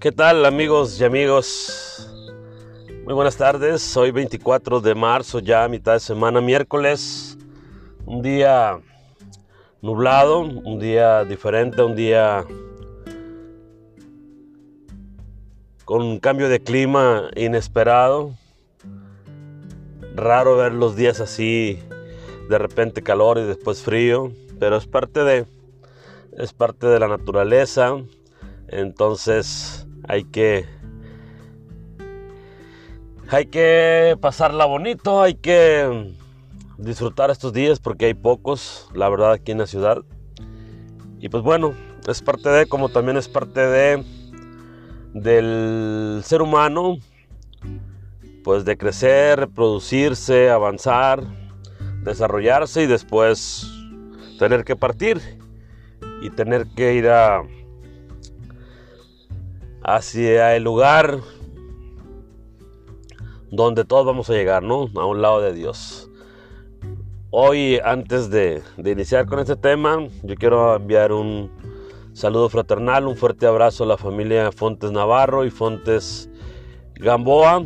¿Qué tal amigos y amigos? Muy buenas tardes, hoy 24 de marzo, ya mitad de semana, miércoles, un día nublado, un día diferente, un día con un cambio de clima inesperado. Raro ver los días así, de repente calor y después frío, pero es parte de es parte de la naturaleza. Entonces, hay que hay que pasarla bonito, hay que disfrutar estos días porque hay pocos, la verdad, aquí en la ciudad. Y pues bueno, es parte de, como también es parte de del ser humano, pues de crecer, reproducirse, avanzar, desarrollarse y después tener que partir y tener que ir a hacia el lugar donde todos vamos a llegar, ¿no? A un lado de Dios. Hoy, antes de, iniciar con este tema, yo quiero enviar un saludo fraternal, un fuerte abrazo a la familia Fontes Navarro y Fontes Gamboa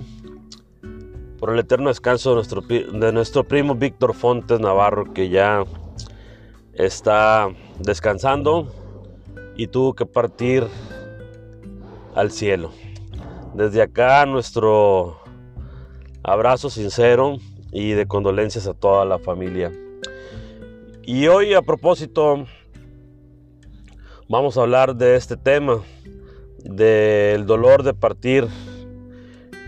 por el eterno descanso de nuestro, de nuestro primo Víctor Fontes Navarro, que ya está descansando y tuvo que partir al cielo. Desde acá nuestro abrazo sincero y de condolencias a toda la familia. Y hoy a propósito vamos a hablar de este tema, del dolor de partir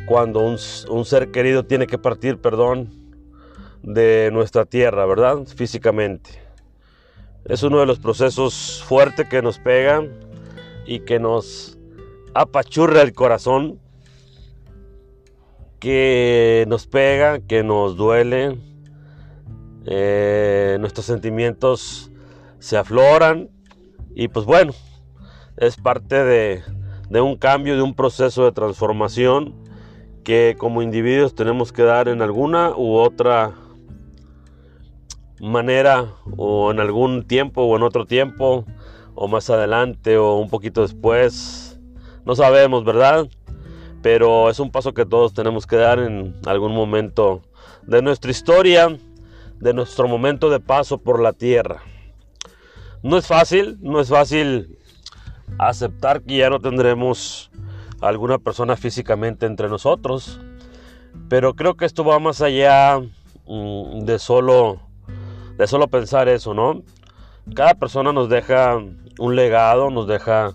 cuando un, ser querido tiene que partir, perdón, de nuestra tierra, ¿verdad? Físicamente. Es uno de los procesos fuertes que nos pegan y que nos apachurra el corazón, que nos pega, que nos duele. Eh, nuestros sentimientos se afloran y pues bueno, es parte de, de un cambio, de un proceso de transformación que como individuos tenemos que dar en alguna u otra manera o en algún tiempo o en otro tiempo o más adelante o un poquito después no sabemos, ¿verdad? Pero es un paso que todos tenemos que dar en algún momento de nuestra historia, de nuestro momento de paso por la tierra. No es fácil, no es fácil aceptar que ya no tendremos alguna persona físicamente entre nosotros, pero creo que esto va más allá mm, de solo de solo pensar eso, ¿no? Cada persona nos deja un legado, nos deja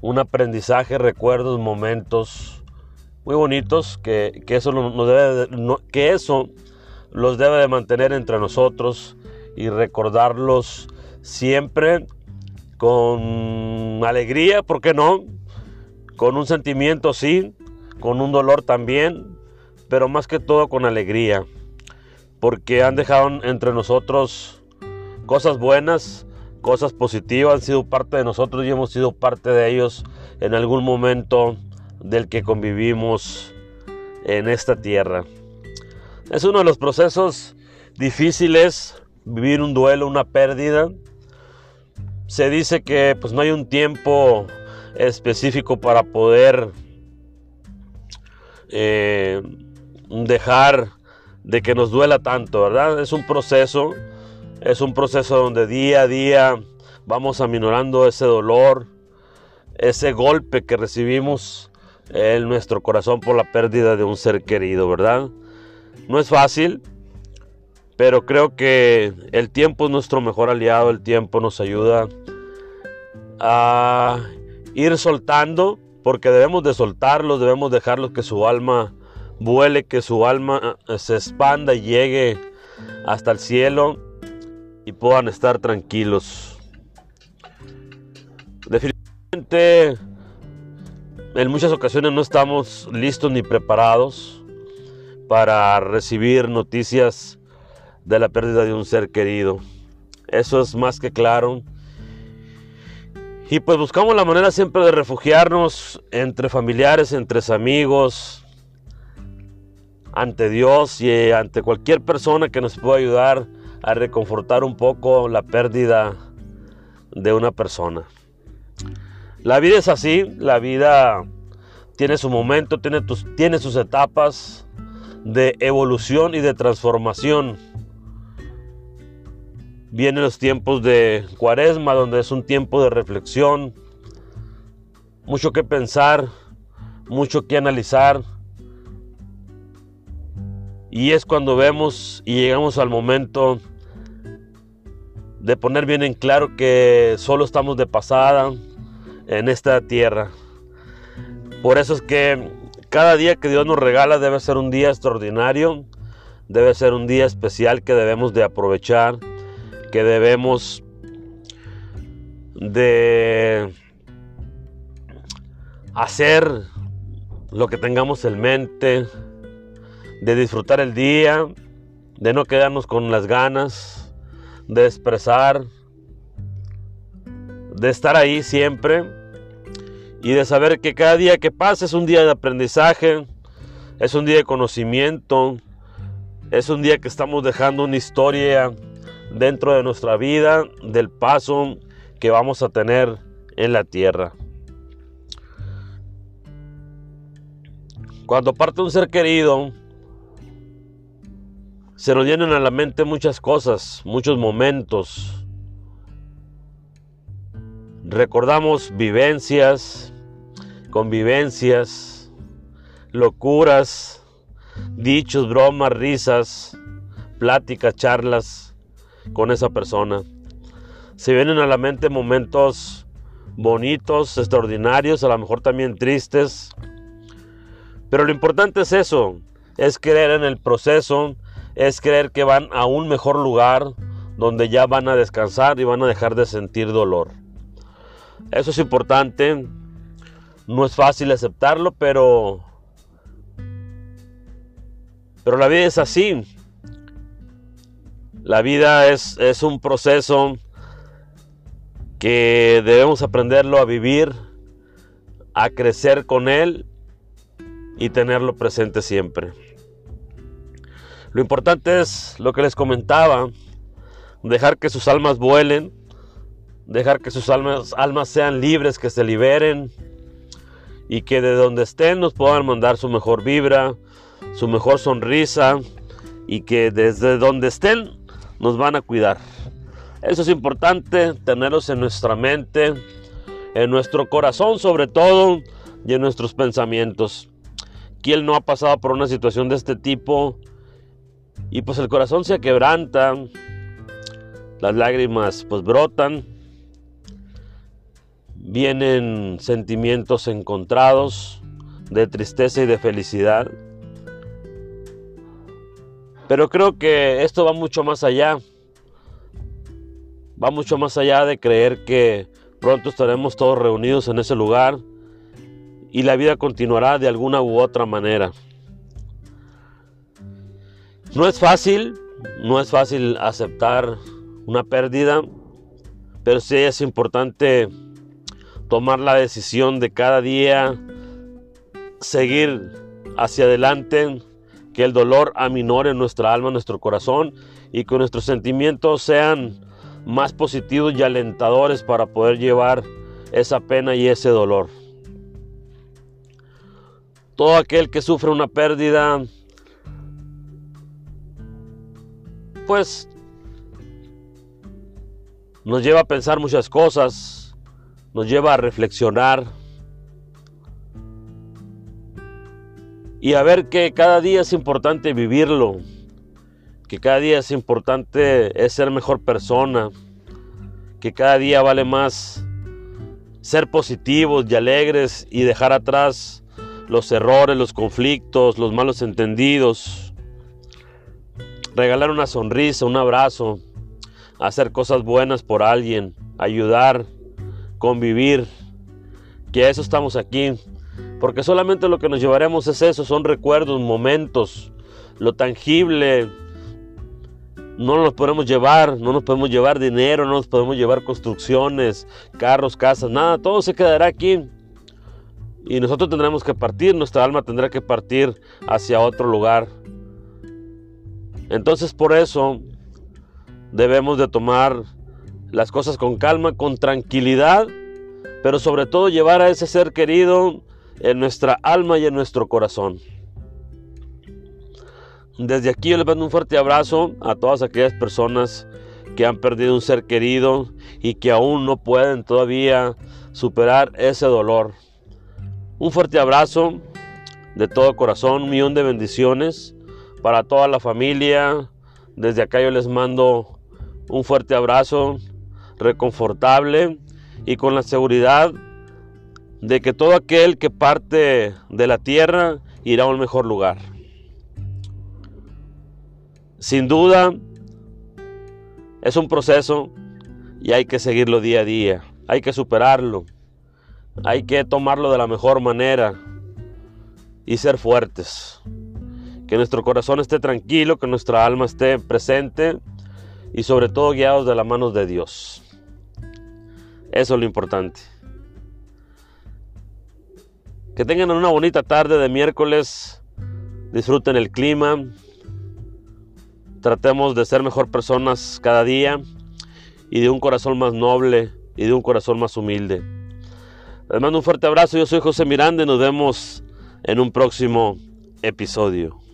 un aprendizaje, recuerdos, momentos muy bonitos que, eso, debe, que eso los debe de mantener entre nosotros y recordarlos siempre con alegría, ¿por qué no? Con un sentimiento, sí, con un dolor también, pero más que todo con alegría, porque han dejado entre nosotros cosas buenas, cosas positivas, han sido parte de nosotros y hemos sido parte de ellos en algún momento del que convivimos en esta tierra. Es uno de los procesos difíciles vivir un duelo, una pérdida. Se dice que pues no hay un tiempo específico para poder eh, dejar de que nos duela tanto, ¿verdad? Es un proceso es un proceso donde día a día vamos aminorando ese dolor, ese golpe que recibimos en nuestro corazón por la pérdida de un ser querido, ¿verdad? No es fácil, pero creo que el tiempo es nuestro mejor aliado, el tiempo nos ayuda a ir soltando, porque debemos de soltarlos, debemos dejarlos que su alma vuele, que su alma eh, se expanda y llegue hasta el cielo y puedan estar tranquilos. Definitivamente, en muchas ocasiones no estamos listos ni preparados para recibir noticias de la pérdida de un ser querido. Eso es más que claro. Y pues buscamos la manera siempre de refugiarnos entre familiares, entre amigos, ante Dios y ante cualquier persona que nos pueda ayudar a reconfortar un poco la pérdida de una persona. La vida es así, la vida tiene su momento, tiene, sus etapas de evolución y de transformación. Vienen los tiempos de cuaresma, donde es un tiempo de reflexión, mucho que pensar, mucho que analizar. Y es cuando vemos y llegamos al momento de poner bien en claro que solo estamos de pasada en esta tierra. Por eso es que cada día que Dios nos regala debe ser un día extraordinario, debe ser un día especial que debemos de aprovechar, que debemos de hacer lo que tengamos en mente, de disfrutar el día, de no quedarnos con las ganas, de expresar, de estar ahí siempre y de saber que cada día que pasa es un día de aprendizaje, es un día de conocimiento, es un día que estamos dejando una historia dentro de nuestra vida del paso que vamos a tener en la tierra. Cuando parte un ser querido, se nos vienen a la mente muchas cosas, muchos momentos. Recordamos vivencias, convivencias, locuras, dichos, bromas, risas, pláticas, charlas con esa persona. Se vienen a la mente momentos bonitos, extraordinarios, a lo mejor también tristes. Pero lo importante es eso, es creer en el proceso, es creer que van a un mejor lugar donde ya van a descansar y van a dejar de sentir dolor. Eso es importante. No es fácil aceptarlo, pero pero la vida es así. La vida es, es un proceso que debemos aprenderlo a vivir, a crecer con él y tenerlo presente siempre. Lo importante es lo que les comentaba, dejar que sus almas vuelen, dejar que sus almas, almas sean libres, que se liberen y que de donde estén nos puedan mandar su mejor vibra, su mejor sonrisa y que desde donde estén nos van a cuidar. Eso es importante, tenerlos en nuestra mente, en nuestro corazón sobre todo y en nuestros pensamientos. ¿Quién no ha pasado por una situación de este tipo? Y pues el corazón se quebranta, las lágrimas pues brotan, vienen sentimientos encontrados de tristeza y de felicidad. Pero creo que esto va mucho más allá. Va mucho más allá de creer que pronto estaremos todos reunidos en ese lugar y la vida continuará de alguna u otra manera. No es fácil, no es fácil aceptar una pérdida, pero sí es importante tomar la decisión de cada día seguir hacia adelante, que el dolor aminore nuestra alma, nuestro corazón y que nuestros sentimientos sean más positivos y alentadores para poder llevar esa pena y ese dolor. Todo aquel que sufre una pérdida pues nos lleva a pensar muchas cosas, nos lleva a reflexionar y a ver que cada día es importante vivirlo, que cada día es importante ser mejor persona, que cada día vale más ser positivos y alegres y dejar atrás los errores, los conflictos, los malos entendidos regalar una sonrisa, un abrazo, hacer cosas buenas por alguien, ayudar, convivir, que a eso estamos aquí. Porque solamente lo que nos llevaremos es eso, son recuerdos, momentos, lo tangible. No nos podemos llevar, no nos podemos llevar dinero, no nos podemos llevar construcciones, carros, casas, nada, todo se quedará aquí. Y nosotros tendremos que partir, nuestra alma tendrá que partir hacia otro lugar. Entonces por eso debemos de tomar las cosas con calma, con tranquilidad, pero sobre todo llevar a ese ser querido en nuestra alma y en nuestro corazón. Desde aquí yo les mando un fuerte abrazo a todas aquellas personas que han perdido un ser querido y que aún no pueden todavía superar ese dolor. Un fuerte abrazo de todo corazón, un millón de bendiciones para toda la familia. Desde acá yo les mando un fuerte abrazo, reconfortable y con la seguridad de que todo aquel que parte de la tierra irá a un mejor lugar. Sin duda, es un proceso y hay que seguirlo día a día, hay que superarlo, hay que tomarlo de la mejor manera y ser fuertes. Que nuestro corazón esté tranquilo, que nuestra alma esté presente y sobre todo guiados de las manos de Dios. Eso es lo importante. Que tengan una bonita tarde de miércoles. Disfruten el clima. Tratemos de ser mejor personas cada día y de un corazón más noble y de un corazón más humilde. Les mando un fuerte abrazo. Yo soy José Miranda y nos vemos en un próximo episodio.